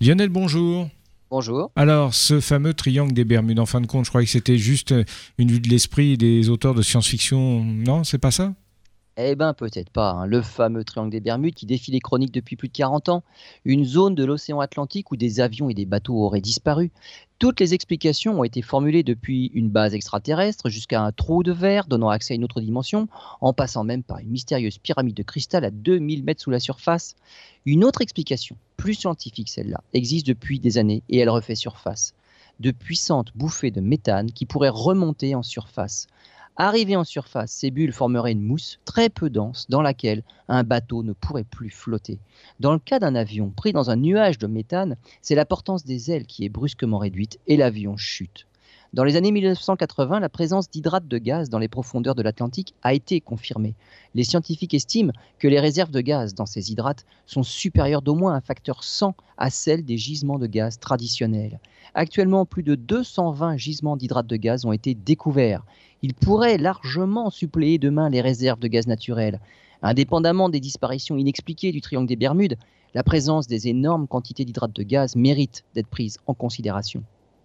Lionel, bonjour. Bonjour. Alors, ce fameux triangle des Bermudes, en fin de compte, je croyais que c'était juste une vue de l'esprit des auteurs de science-fiction. Non, c'est pas ça? Eh bien, peut-être pas. Hein. Le fameux triangle des Bermudes qui défie les chroniques depuis plus de 40 ans. Une zone de l'océan Atlantique où des avions et des bateaux auraient disparu. Toutes les explications ont été formulées depuis une base extraterrestre jusqu'à un trou de verre donnant accès à une autre dimension, en passant même par une mystérieuse pyramide de cristal à 2000 mètres sous la surface. Une autre explication, plus scientifique celle-là, existe depuis des années et elle refait surface. De puissantes bouffées de méthane qui pourraient remonter en surface. Arrivées en surface, ces bulles formeraient une mousse très peu dense dans laquelle un bateau ne pourrait plus flotter. Dans le cas d'un avion pris dans un nuage de méthane, c'est la portance des ailes qui est brusquement réduite et l'avion chute. Dans les années 1980, la présence d'hydrates de gaz dans les profondeurs de l'Atlantique a été confirmée. Les scientifiques estiment que les réserves de gaz dans ces hydrates sont supérieures d'au moins un facteur 100 à celles des gisements de gaz traditionnels. Actuellement, plus de 220 gisements d'hydrates de gaz ont été découverts. Ils pourraient largement suppléer demain les réserves de gaz naturel. Indépendamment des disparitions inexpliquées du triangle des Bermudes, la présence des énormes quantités d'hydrates de gaz mérite d'être prise en considération.